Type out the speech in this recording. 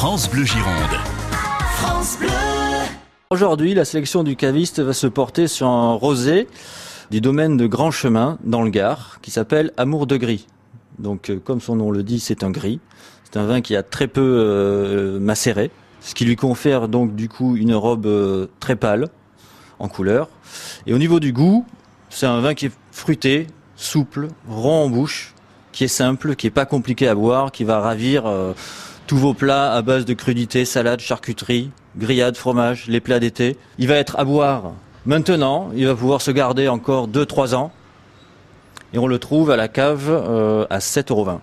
France Bleu Gironde. France Bleu. Aujourd'hui, la sélection du caviste va se porter sur un rosé du domaine de Grand Chemin dans le Gard qui s'appelle Amour de Gris. Donc, euh, comme son nom le dit, c'est un gris. C'est un vin qui a très peu euh, macéré, ce qui lui confère donc du coup une robe euh, très pâle en couleur. Et au niveau du goût, c'est un vin qui est fruité, souple, rond en bouche, qui est simple, qui est pas compliqué à boire, qui va ravir euh, tous vos plats à base de crudités, salades, charcuterie, grillades, fromage, les plats d'été. Il va être à boire maintenant, il va pouvoir se garder encore 2-3 ans. Et on le trouve à la cave euh, à 7,20 euros.